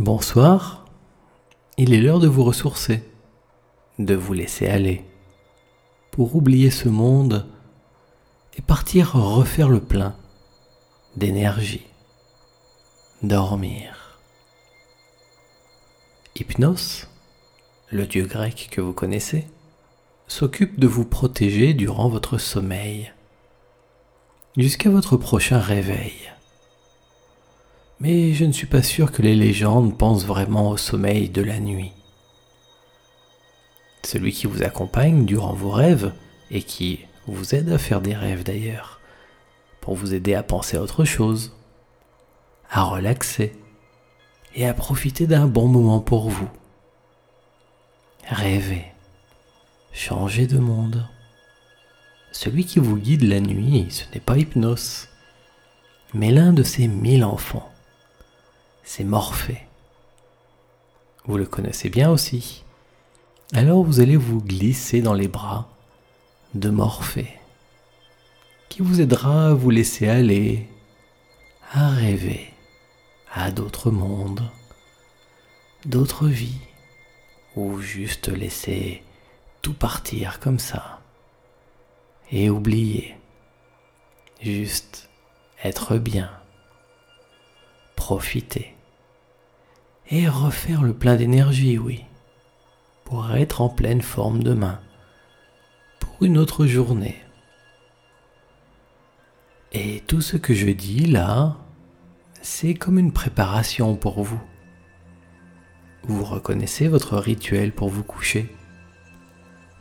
Bonsoir, il est l'heure de vous ressourcer, de vous laisser aller, pour oublier ce monde et partir refaire le plein d'énergie, dormir. Hypnos, le dieu grec que vous connaissez, s'occupe de vous protéger durant votre sommeil, jusqu'à votre prochain réveil mais je ne suis pas sûr que les légendes pensent vraiment au sommeil de la nuit. Celui qui vous accompagne durant vos rêves, et qui vous aide à faire des rêves d'ailleurs, pour vous aider à penser à autre chose, à relaxer, et à profiter d'un bon moment pour vous. Rêvez, changez de monde. Celui qui vous guide la nuit, ce n'est pas Hypnos, mais l'un de ses mille enfants c'est Morphée. Vous le connaissez bien aussi. Alors vous allez vous glisser dans les bras de Morphée, qui vous aidera à vous laisser aller, à rêver à d'autres mondes, d'autres vies, ou juste laisser tout partir comme ça, et oublier, juste être bien, profiter et refaire le plein d'énergie, oui, pour être en pleine forme demain, pour une autre journée. Et tout ce que je dis là, c'est comme une préparation pour vous. Vous reconnaissez votre rituel pour vous coucher.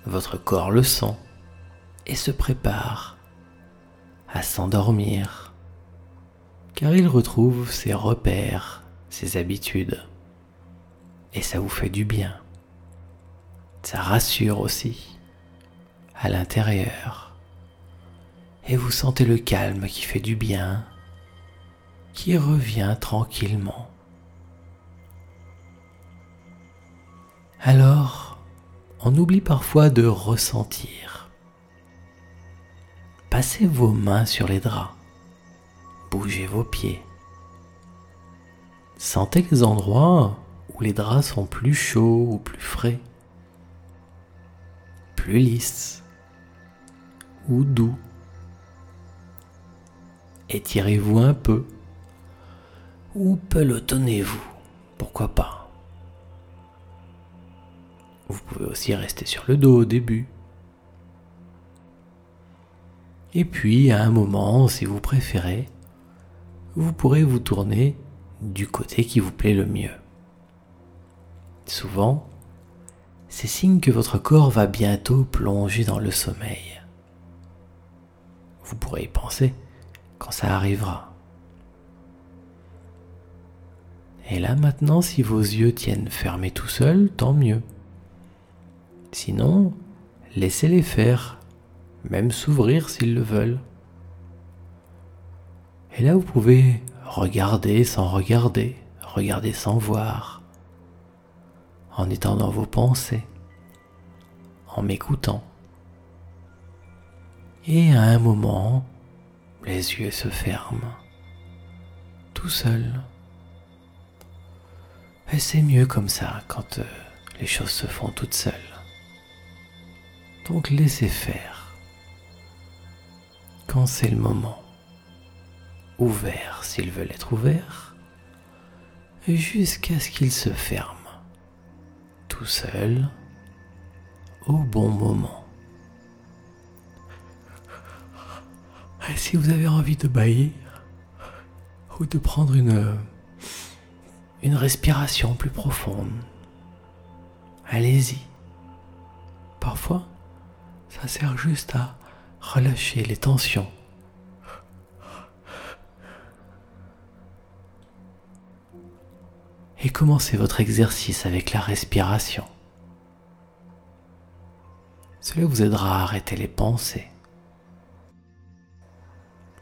Votre corps le sent et se prépare à s'endormir, car il retrouve ses repères, ses habitudes et ça vous fait du bien. Ça rassure aussi à l'intérieur. Et vous sentez le calme qui fait du bien, qui revient tranquillement. Alors, on oublie parfois de ressentir. Passez vos mains sur les draps. Bougez vos pieds. Sentez les endroits les draps sont plus chauds ou plus frais, plus lisses ou doux. Étirez-vous un peu ou pelotonnez-vous, pourquoi pas. Vous pouvez aussi rester sur le dos au début. Et puis, à un moment, si vous préférez, vous pourrez vous tourner du côté qui vous plaît le mieux. Souvent, c'est signe que votre corps va bientôt plonger dans le sommeil. Vous pourrez y penser quand ça arrivera. Et là maintenant, si vos yeux tiennent fermés tout seuls, tant mieux. Sinon, laissez-les faire, même s'ouvrir s'ils le veulent. Et là, vous pouvez regarder sans regarder, regarder sans voir en étant dans vos pensées, en m'écoutant. Et à un moment, les yeux se ferment, tout seul. Et c'est mieux comme ça quand euh, les choses se font toutes seules. Donc laissez faire. Quand c'est le moment. Ouvert s'ils veulent être ouverts, jusqu'à ce qu'ils se ferment tout seul au bon moment. Si vous avez envie de bailler ou de prendre une respiration plus profonde, allez-y. Parfois, ça sert juste à relâcher les tensions commencez votre exercice avec la respiration. Cela vous aidera à arrêter les pensées,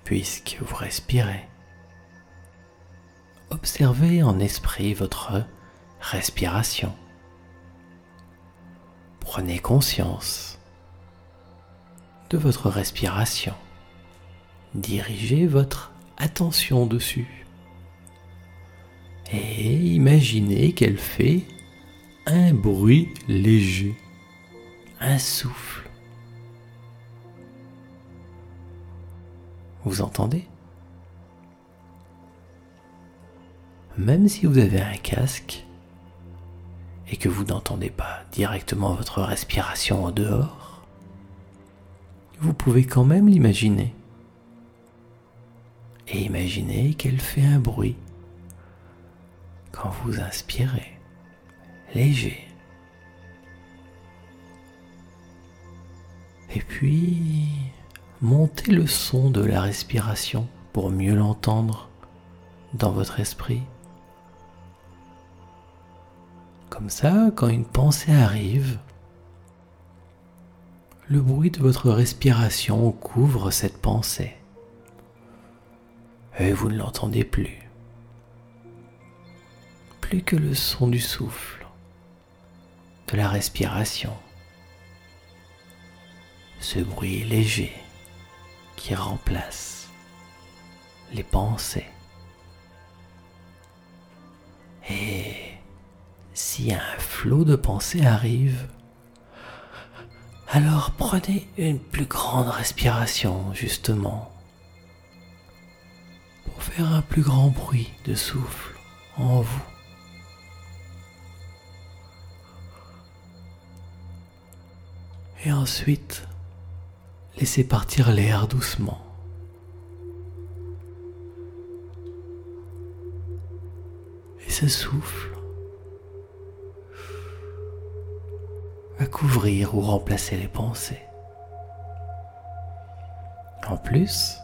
puisque vous respirez. Observez en esprit votre respiration. Prenez conscience de votre respiration. Dirigez votre attention dessus et imaginez qu'elle fait un bruit léger, un souffle. Vous entendez? Même si vous avez un casque et que vous n'entendez pas directement votre respiration en dehors, vous pouvez quand même l'imaginer. Et imaginez qu'elle fait un bruit quand vous inspirez, léger. Et puis, montez le son de la respiration pour mieux l'entendre dans votre esprit. Comme ça, quand une pensée arrive, le bruit de votre respiration couvre cette pensée. Et vous ne l'entendez plus plus que le son du souffle, de la respiration, ce bruit léger qui remplace les pensées. Et si un flot de pensées arrive, alors prenez une plus grande respiration justement pour faire un plus grand bruit de souffle en vous. Et ensuite, laissez partir l'air doucement. Et ce souffle va couvrir ou remplacer les pensées. En plus,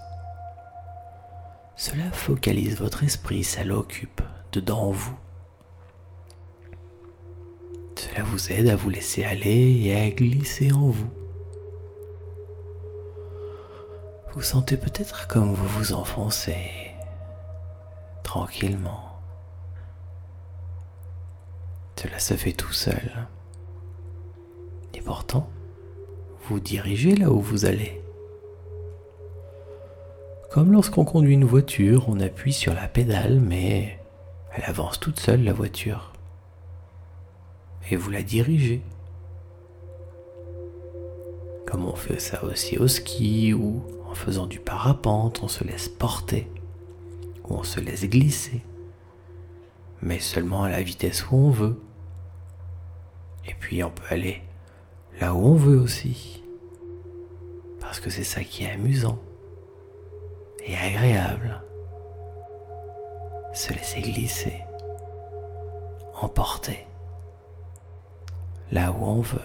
cela focalise votre esprit, ça l'occupe dedans vous. Cela vous aide à vous laisser aller et à glisser en vous. Vous sentez peut-être comme vous vous enfoncez tranquillement. Cela se fait tout seul. Et pourtant, vous dirigez là où vous allez. Comme lorsqu'on conduit une voiture, on appuie sur la pédale, mais elle avance toute seule, la voiture et vous la dirigez. Comme on fait ça aussi au ski ou en faisant du parapente, on se laisse porter ou on se laisse glisser, mais seulement à la vitesse où on veut. Et puis on peut aller là où on veut aussi, parce que c'est ça qui est amusant et agréable. Se laisser glisser, emporter là où on veut.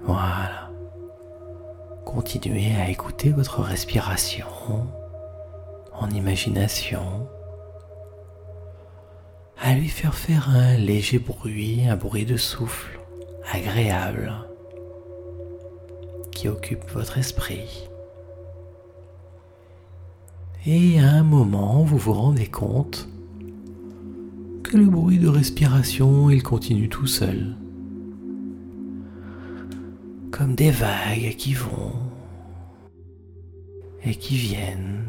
Voilà. Continuez à écouter votre respiration en imagination, à lui faire faire un léger bruit, un bruit de souffle agréable qui occupe votre esprit. Et à un moment, vous vous rendez compte le bruit de respiration, il continue tout seul. Comme des vagues qui vont et qui viennent.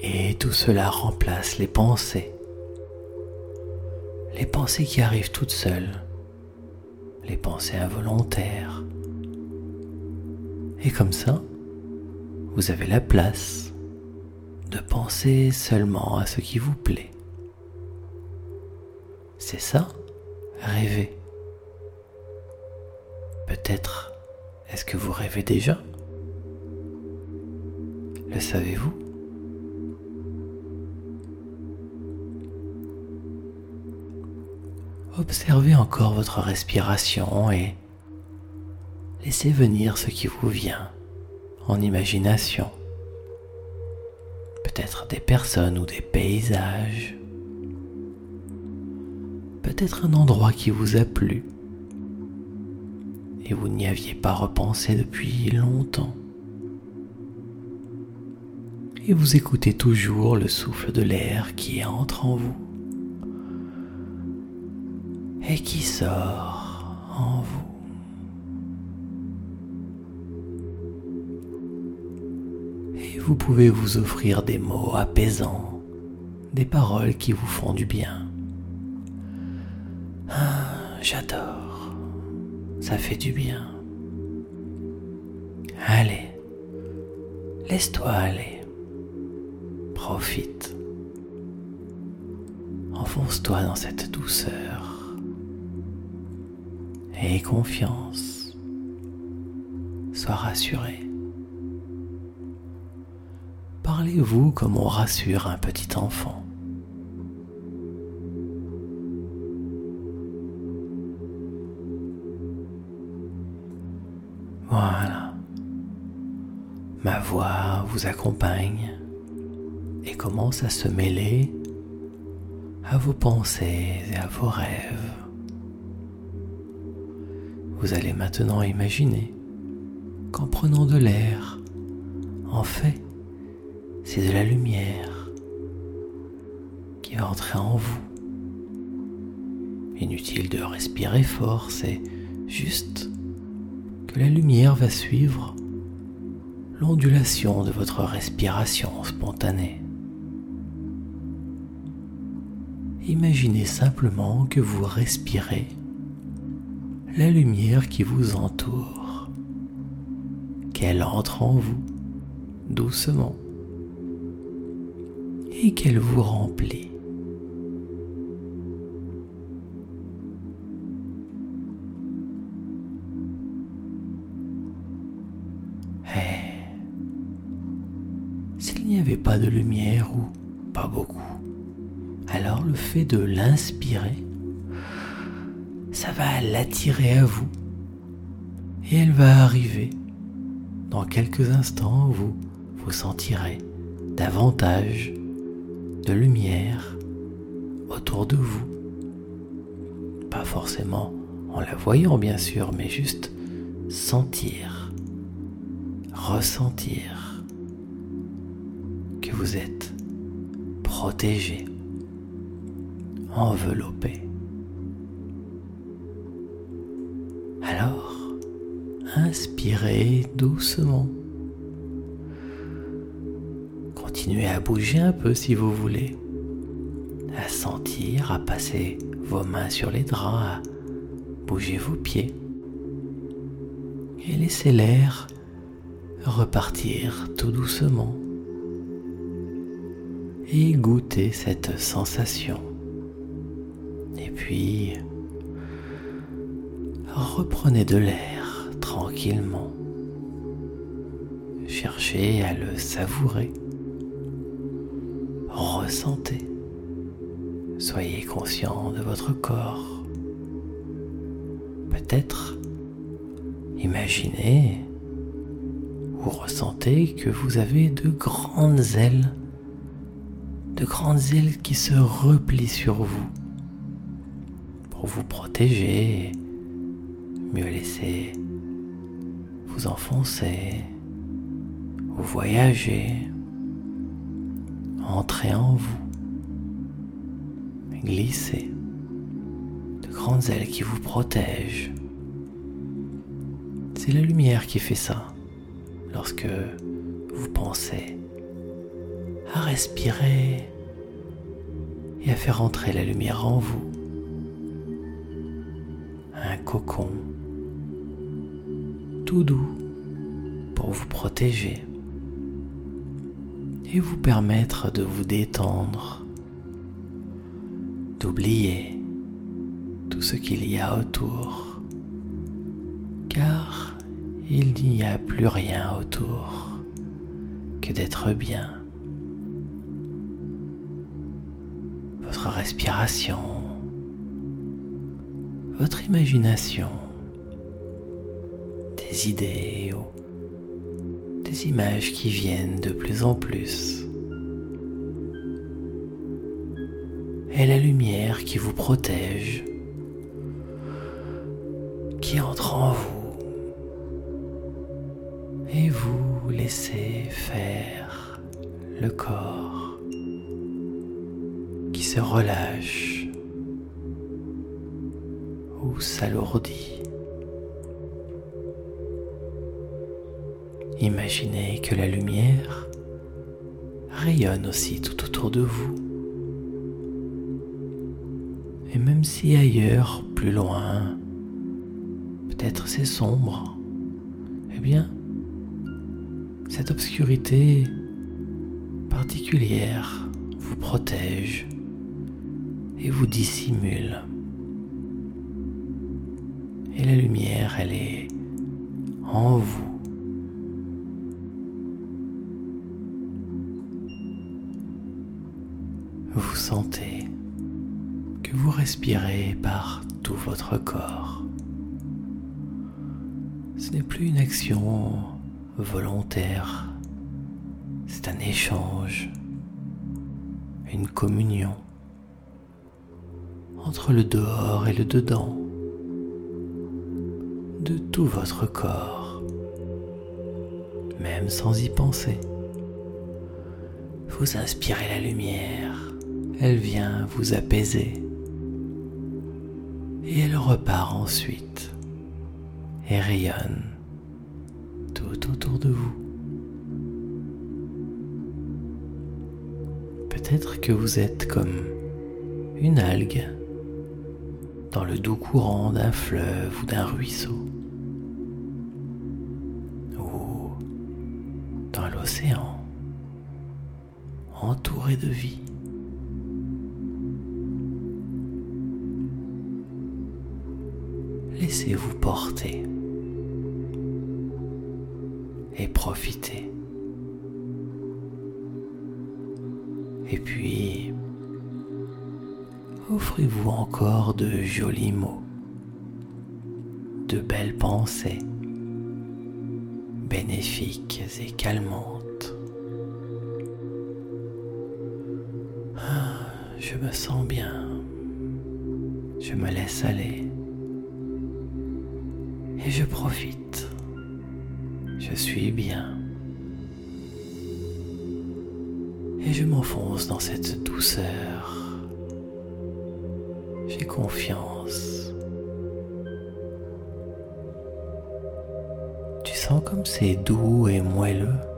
Et tout cela remplace les pensées. Les pensées qui arrivent toutes seules. Les pensées involontaires. Et comme ça, vous avez la place de penser seulement à ce qui vous plaît. C'est ça, rêver. Peut-être est-ce que vous rêvez déjà? Le savez-vous? Observez encore votre respiration et laissez venir ce qui vous vient en imagination peut-être des personnes ou des paysages, peut-être un endroit qui vous a plu et vous n'y aviez pas repensé depuis longtemps. Et vous écoutez toujours le souffle de l'air qui entre en vous et qui sort en vous. Vous pouvez vous offrir des mots apaisants, des paroles qui vous font du bien. Ah, j'adore. Ça fait du bien. Allez, laisse-toi aller. Profite. Enfonce-toi dans cette douceur. Aie confiance. Sois rassuré. Parlez-vous comme on rassure un petit enfant. Voilà. Ma voix vous accompagne et commence à se mêler à vos pensées et à vos rêves. Vous allez maintenant imaginer qu'en prenant de l'air, en fait, c'est de la lumière qui va entrer en vous. Inutile de respirer fort, c'est juste que la lumière va suivre l'ondulation de votre respiration spontanée. Imaginez simplement que vous respirez la lumière qui vous entoure, qu'elle entre en vous doucement et qu'elle vous remplit. Eh, s'il n'y avait pas de lumière ou pas beaucoup, alors le fait de l'inspirer, ça va l'attirer à vous. Et elle va arriver. Dans quelques instants, vous vous sentirez davantage de lumière autour de vous. Pas forcément en la voyant bien sûr, mais juste sentir, ressentir que vous êtes protégé enveloppé. Alors, inspirez doucement. Continuez à bouger un peu si vous voulez, à sentir, à passer vos mains sur les draps, à bouger vos pieds. Et laissez l'air repartir tout doucement et goûter cette sensation. Et puis, reprenez de l'air tranquillement. Cherchez à le savourer. Ressentez. Soyez conscient de votre corps. Peut-être imaginez ou ressentez que vous avez de grandes ailes, de grandes ailes qui se replient sur vous vous protéger, mieux laisser vous enfoncer, vous voyager, entrer en vous, glisser, de grandes ailes qui vous protègent. C'est la lumière qui fait ça lorsque vous pensez à respirer et à faire entrer la lumière en vous. Un cocon tout doux pour vous protéger et vous permettre de vous détendre, d'oublier tout ce qu'il y a autour, car il n'y a plus rien autour que d'être bien. Votre respiration votre imagination, des idées ou images qui viennent de plus en plus. Et la lumière qui vous protège, qui entre en vous. Et vous laissez faire le corps qui se relâche s'alourdit. Que la lumière rayonne aussi tout autour de vous. Et même si ailleurs, plus loin, peut-être c'est sombre, eh bien, cette obscurité particulière vous protège et vous dissimule. Et la lumière, elle est en vous. Que vous respirez par tout votre corps. Ce n'est plus une action volontaire, c'est un échange, une communion entre le dehors et le dedans de tout votre corps, même sans y penser. Vous inspirez la lumière, elle vient vous apaiser et elle repart ensuite et rayonne tout autour de vous. Peut-être que vous êtes comme une algue dans le doux courant d'un fleuve ou d'un ruisseau, ou dans l'océan, entouré de vie. Laissez-vous porter et profiter. Et puis, offrez-vous encore de jolis mots, de belles pensées, bénéfiques et calmantes. Ah, je me sens bien, je me laisse aller et je profite, je suis bien. Et je m'enfonce dans cette douceur j'ai confiance. Tu sens comme c'est doux et moelleux?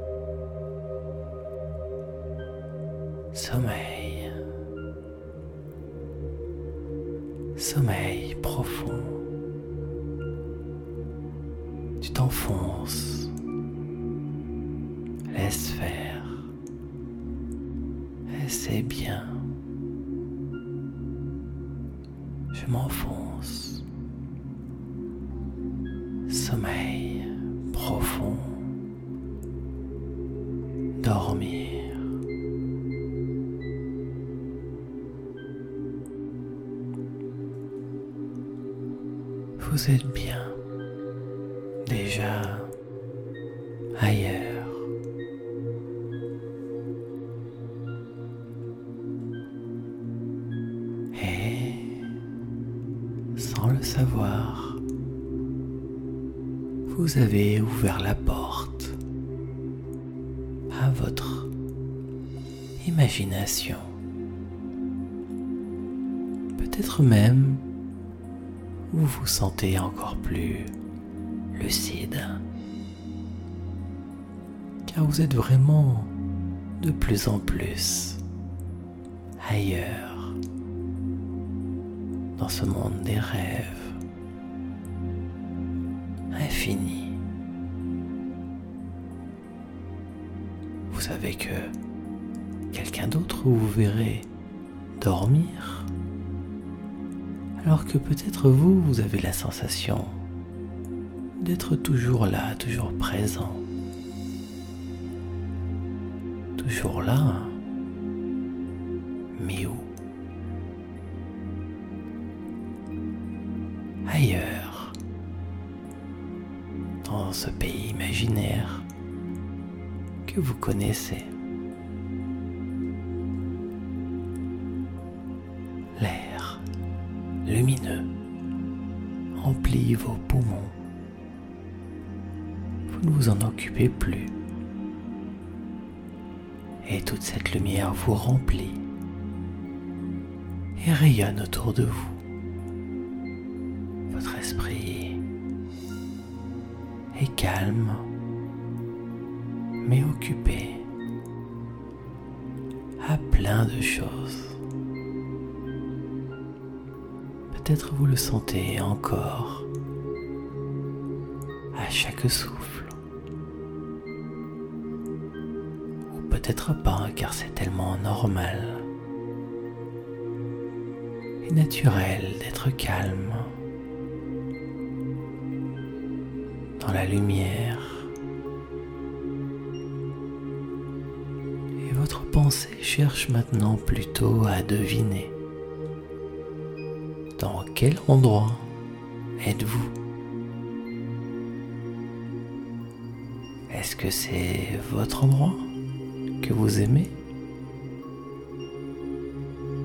Vous êtes bien déjà ailleurs. le savoir, vous avez ouvert la porte à votre imagination. Peut-être même vous vous sentez encore plus lucide, car vous êtes vraiment de plus en plus ailleurs dans ce monde des rêves peut-être vous, vous avez la sensation d'être toujours là, toujours présent, toujours là, mais où? Ailleurs, dans ce pays imaginaire que vous connaissez. Lumineux remplit vos poumons. Vous ne vous en occupez plus. Et toute cette lumière vous remplit et rayonne autour de vous votre esprit est calme, mais occupé à plein de choses. Peut-être vous le sentez encore à chaque souffle. Ou peut-être pas car c'est tellement normal et naturel d'être calme dans la lumière. Et votre pensée cherche maintenant plutôt à deviner quel endroit êtes-vous Est-ce que c'est votre endroit que vous aimez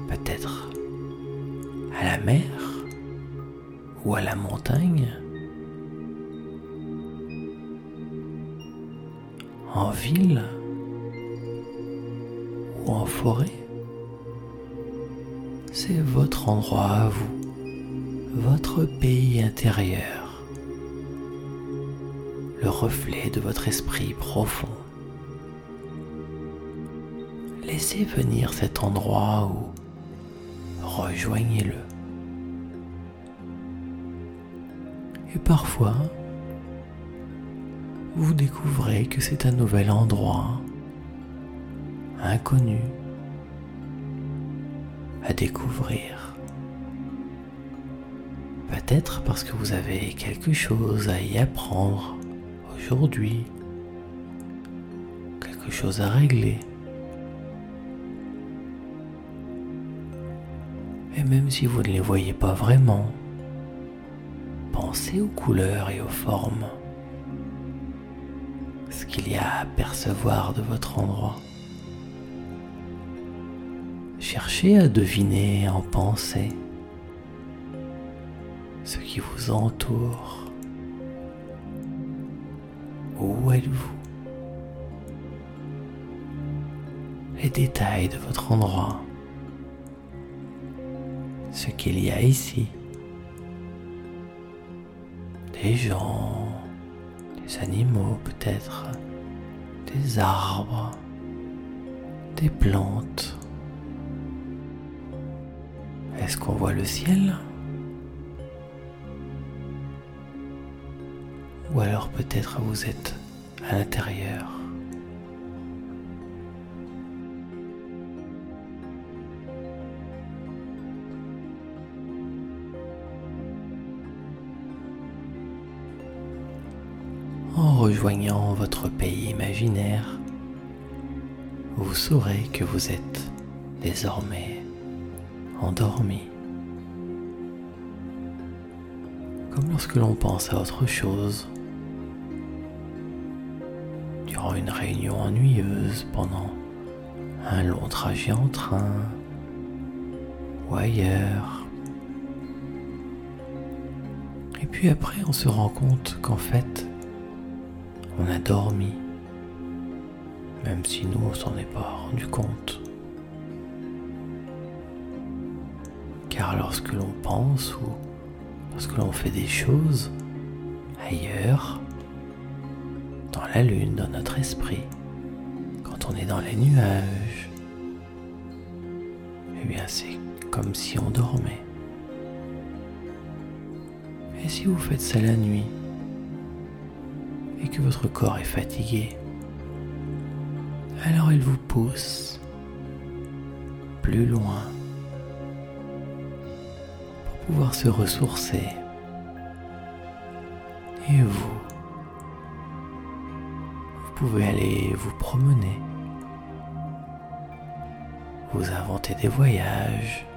Peut-être à la mer ou à la montagne En ville ou en forêt C'est votre endroit à vous votre pays intérieur, le reflet de votre esprit profond. Laissez venir cet endroit où rejoignez-le. Et parfois, vous découvrez que c'est un nouvel endroit, inconnu, à découvrir. Peut-être parce que vous avez quelque chose à y apprendre aujourd'hui, quelque chose à régler. Et même si vous ne les voyez pas vraiment, pensez aux couleurs et aux formes, ce qu'il y a à percevoir de votre endroit. Cherchez à deviner en pensée vous entoure. Où êtes-vous? Les détails de votre endroit. Ce qu'il y a ici. Des gens, des animaux peut-être, des arbres, des plantes. Est-ce qu'on voit le ciel? Ou alors peut-être vous êtes à l'intérieur. En rejoignant votre pays imaginaire, vous saurez que vous êtes désormais endormi. Comme lorsque l'on pense à autre chose, une réunion ennuyeuse, pendant un long trajet en train ou ailleurs. Et puis après, on se rend compte qu'en fait, on a dormi, même si nous, on s'en est pas rendu compte. Car lorsque l'on pense ou lorsque l'on fait des choses ailleurs, dans la lune, dans notre esprit, quand on est dans les nuages, eh bien c'est comme si on dormait. Et si vous faites ça la nuit et que votre corps est fatigué, alors il vous pousse plus loin pour pouvoir se ressourcer. Et vous pouvez aller vous promener, vous inventer des voyages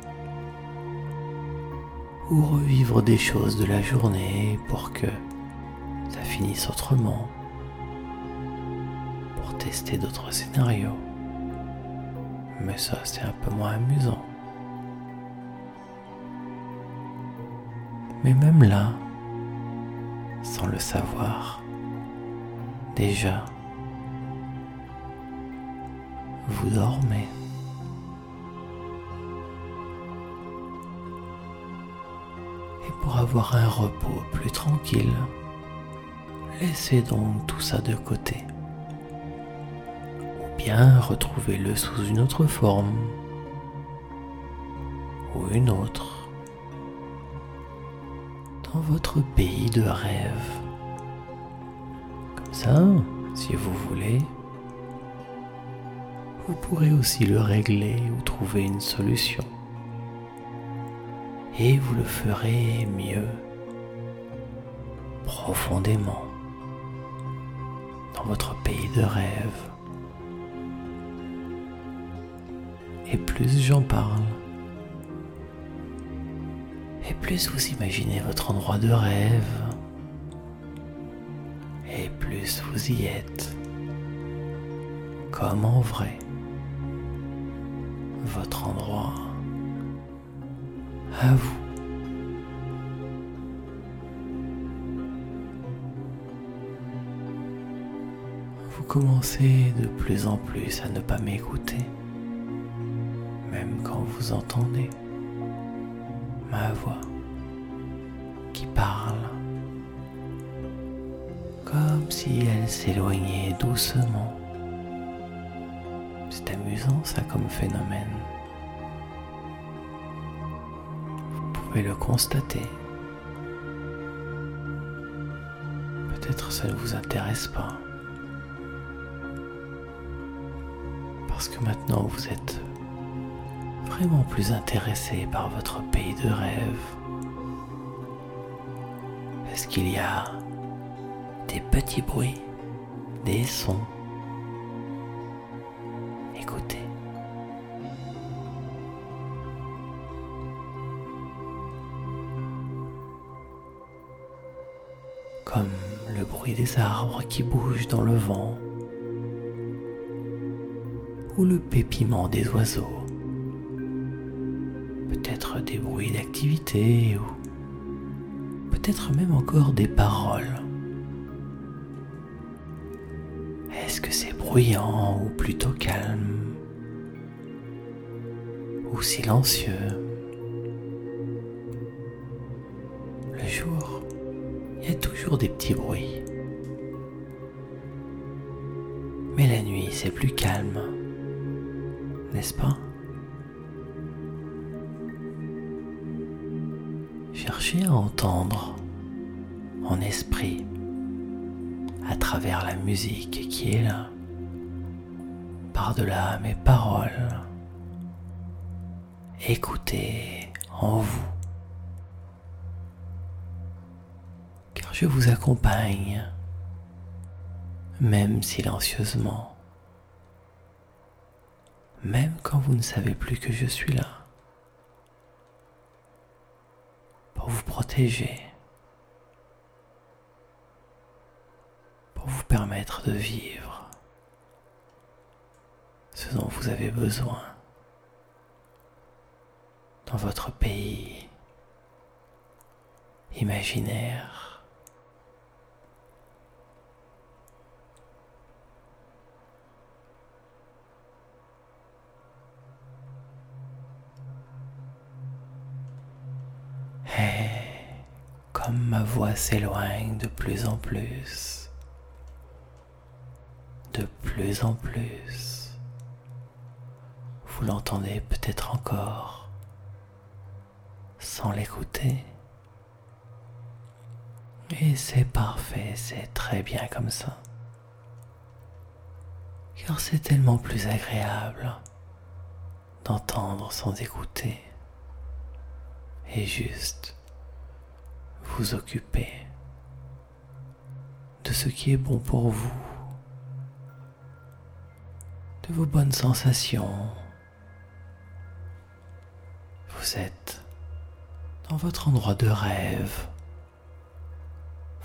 ou revivre des choses de la journée pour que ça finisse autrement, pour tester d'autres scénarios. Mais ça, c'est un peu moins amusant. Mais même là, sans le savoir, déjà, vous dormez. Et pour avoir un repos plus tranquille, laissez donc tout ça de côté. bien retrouvez-le sous une autre forme ou une autre dans votre pays de rêve. Comme ça, si vous voulez, vous pourrez aussi le régler ou trouver une solution. Et vous le ferez mieux, profondément, dans votre pays de rêve. Et plus j'en parle, et plus vous imaginez votre endroit de rêve, et plus vous y êtes, comme en vrai, votre endroit à vous. Vous commencez de plus en plus à ne pas m'écouter, même quand vous entendez ma voix qui parle, comme si elle s'éloignait doucement. Ça comme phénomène. Vous pouvez le constater. Peut-être ça ne vous intéresse pas. Parce que maintenant vous êtes vraiment plus intéressé par votre pays de rêve Est-ce qu'il y a des petits bruits, des sons Comme le bruit des arbres qui bougent dans le vent ou le pépiment des oiseaux peut-être des bruits d'activité ou peut-être même encore des paroles. Est-ce que c'est bruyant ou plutôt calme ou silencieux? Des petits bruits. Mais la nuit, c'est plus calme, n'est-ce pas? Cherchez à entendre en esprit à travers la musique qui est là, par-delà mes paroles. Écoutez en vous, je vous accompagne, même silencieusement, même quand vous ne savez plus que je suis là. pour vous protéger, pour vous permettre de vivre ce dont vous avez besoin dans votre pays imaginaire. comme ma voix s'éloigne de plus en plus, de plus en plus, vous l'entendez peut-être encore sans l'écouter. Et c'est parfait, c'est très bien comme ça. Car c'est tellement plus agréable d'entendre sans écouter et juste vous occuper de ce qui est bon pour vous, de vos bonnes sensations. Vous êtes dans votre endroit de rêve,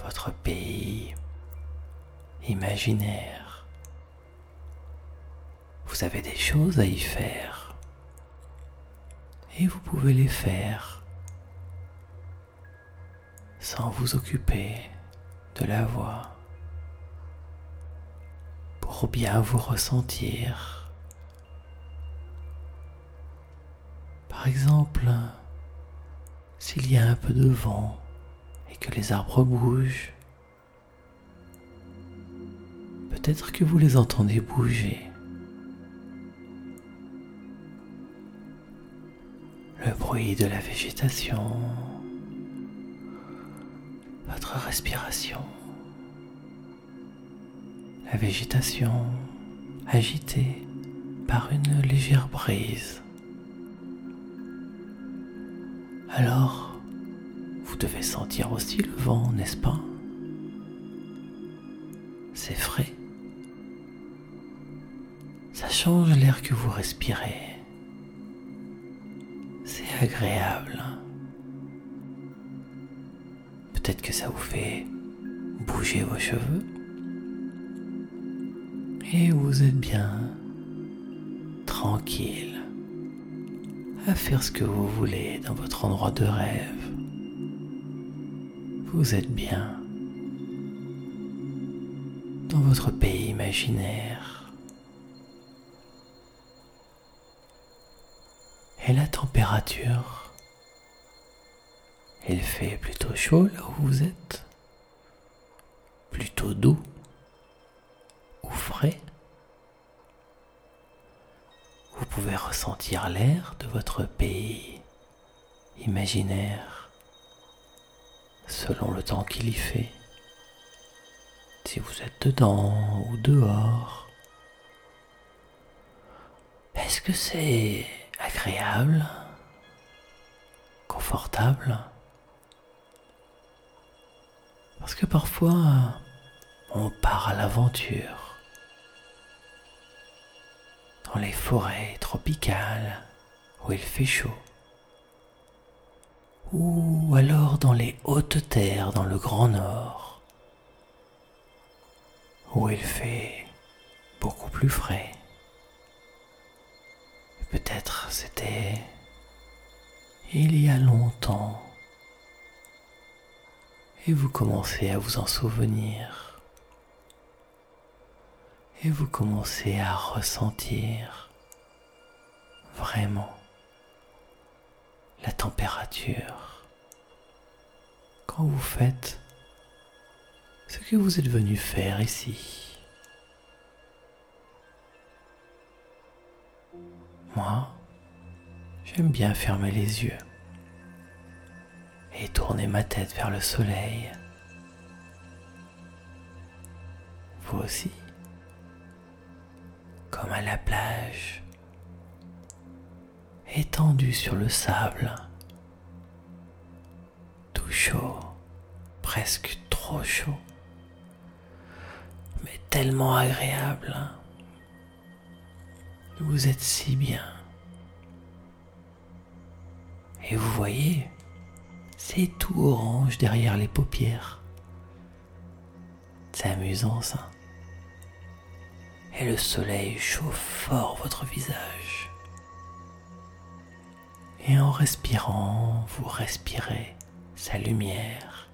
votre pays imaginaire. Vous avez des choses à y faire et vous pouvez les faire sans vous occuper de la voix pour bien vous ressentir. Par exemple, s'il y a un peu de vent et que les arbres bougent, peut-être que vous les entendez bouger. Le bruit de la végétation votre respiration, la végétation agitée par une légère brise. Alors, vous devez sentir aussi le vent, n'est-ce pas? C'est frais. Ça change l'air que vous respirez. C'est agréable. Peut-être que ça vous fait bouger vos cheveux. Et vous êtes bien tranquille à faire ce que vous voulez dans votre endroit de rêve. Vous êtes bien dans votre pays imaginaire. Et la température, il fait plutôt chaud là où vous êtes. Plutôt doux. Ou frais. Vous pouvez ressentir l'air de votre pays imaginaire selon le temps qu'il y fait. Si vous êtes dedans ou dehors. Est-ce que c'est agréable? Confortable? Parce que parfois, on part à l'aventure. Dans les forêts tropicales où il fait chaud. Ou alors dans les hautes terres dans le Grand Nord, où il fait beaucoup plus frais. Peut-être c'était il y a longtemps, et vous commencez à vous en souvenir, et vous commencez à ressentir vraiment la température. Quand vous faites ce que vous êtes venu faire ici. Moi, j'aime bien fermer les yeux et tourner ma tête vers le soleil. Vous aussi, comme à la plage étendu sur le sable, tout chaud, presque trop chaud, mais tellement agréable. Vous êtes si bien. Et vous voyez, c'est tout orange derrière les paupières. C'est amusant ça. Et le soleil chauffe fort votre visage. Et en respirant, vous respirez sa lumière.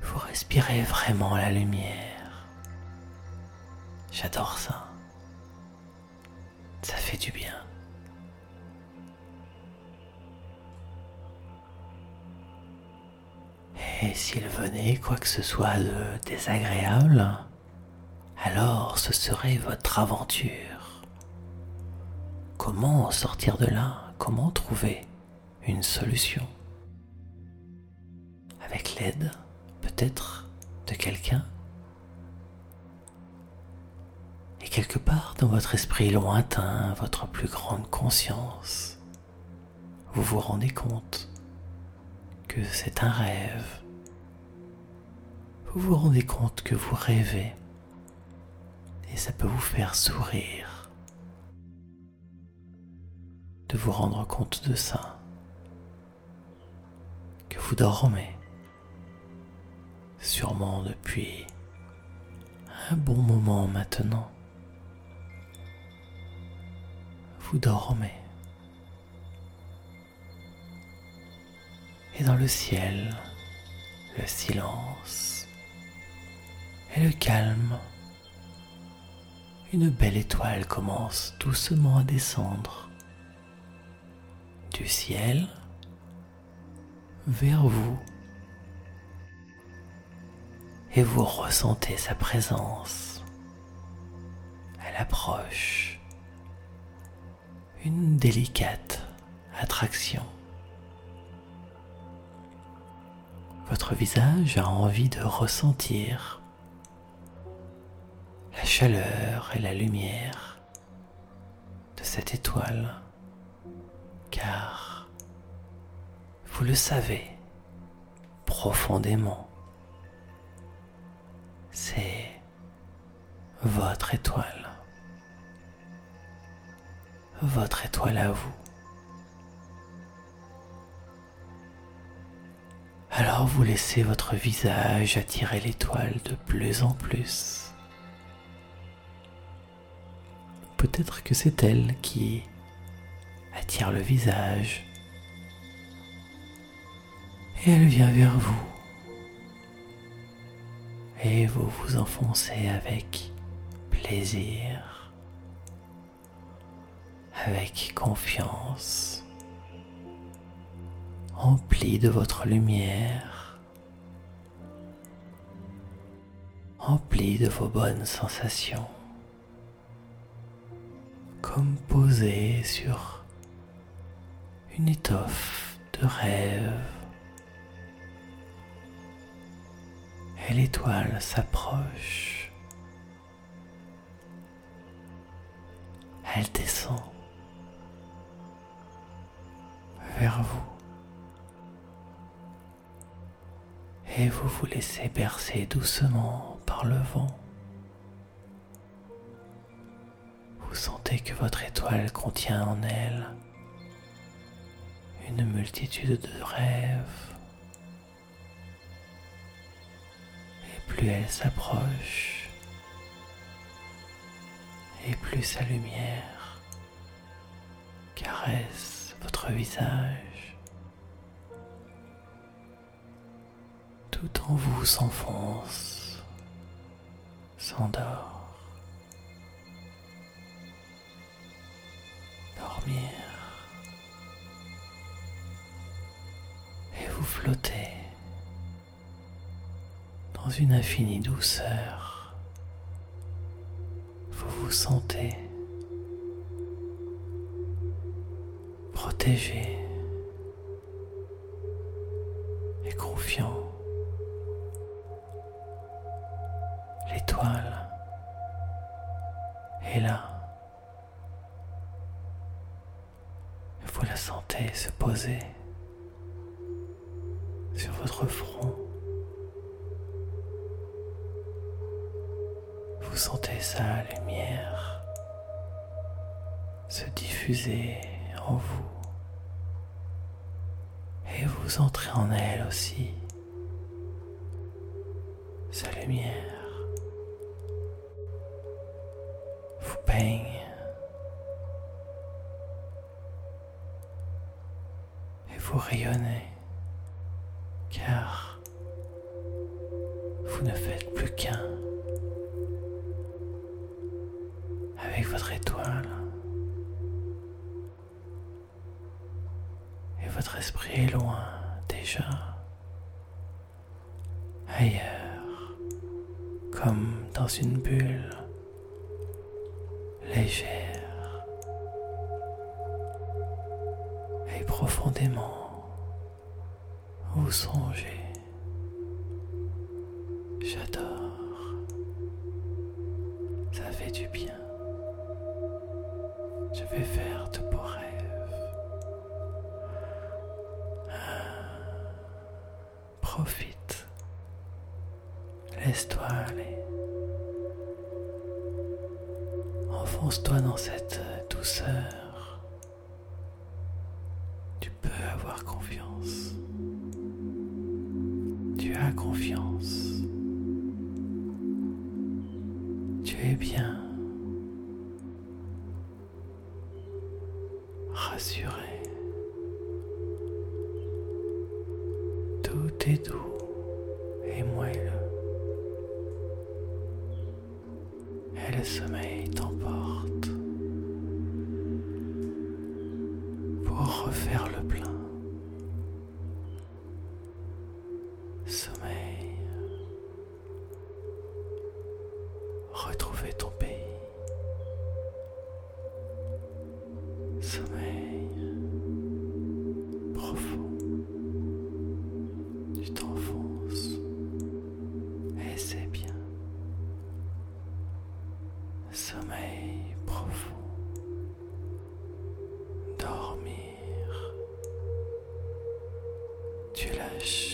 Vous respirez vraiment la lumière. J'adore ça. Ça fait du bien. Et s'il venait quoi que ce soit de désagréable, alors ce serait votre aventure. Comment sortir de là? Comment trouver une solution? Avec l'aide peut-être de quelqu'un? Et quelque part dans votre esprit lointain, votre plus grande conscience, vous vous rendez compte que c'est un rêve. Vous vous rendez compte que vous rêvez. Et ça peut vous faire sourire. De vous rendre compte de ça, que vous dormez, sûrement depuis un bon moment maintenant. Vous dormez. Et dans le ciel, le silence et le calme, une belle étoile commence doucement à descendre du ciel vers vous et vous ressentez sa présence. Elle approche, une délicate attraction. Votre visage a envie de ressentir la chaleur et la lumière de cette étoile, car vous le savez profondément, c'est votre étoile, votre étoile à vous. Alors vous laissez votre visage attirer l'étoile de plus en plus. Peut-être que c'est elle qui attire le visage et elle vient vers vous. Et vous vous enfoncez avec plaisir, avec confiance empli de votre lumière, empli de vos bonnes sensations, comme posé sur une étoffe de rêve. Et l'étoile s'approche. Elle descend vers vous. et vous vous laissez bercer doucement par le vent. Que votre étoile contient en elle une multitude de rêves. Et plus elle s'approche, et plus sa lumière caresse votre visage. tout en vous s'enfonce, s'endort. Et vous flottez dans une infinie douceur. Vous vous sentez protégé confiance. Tu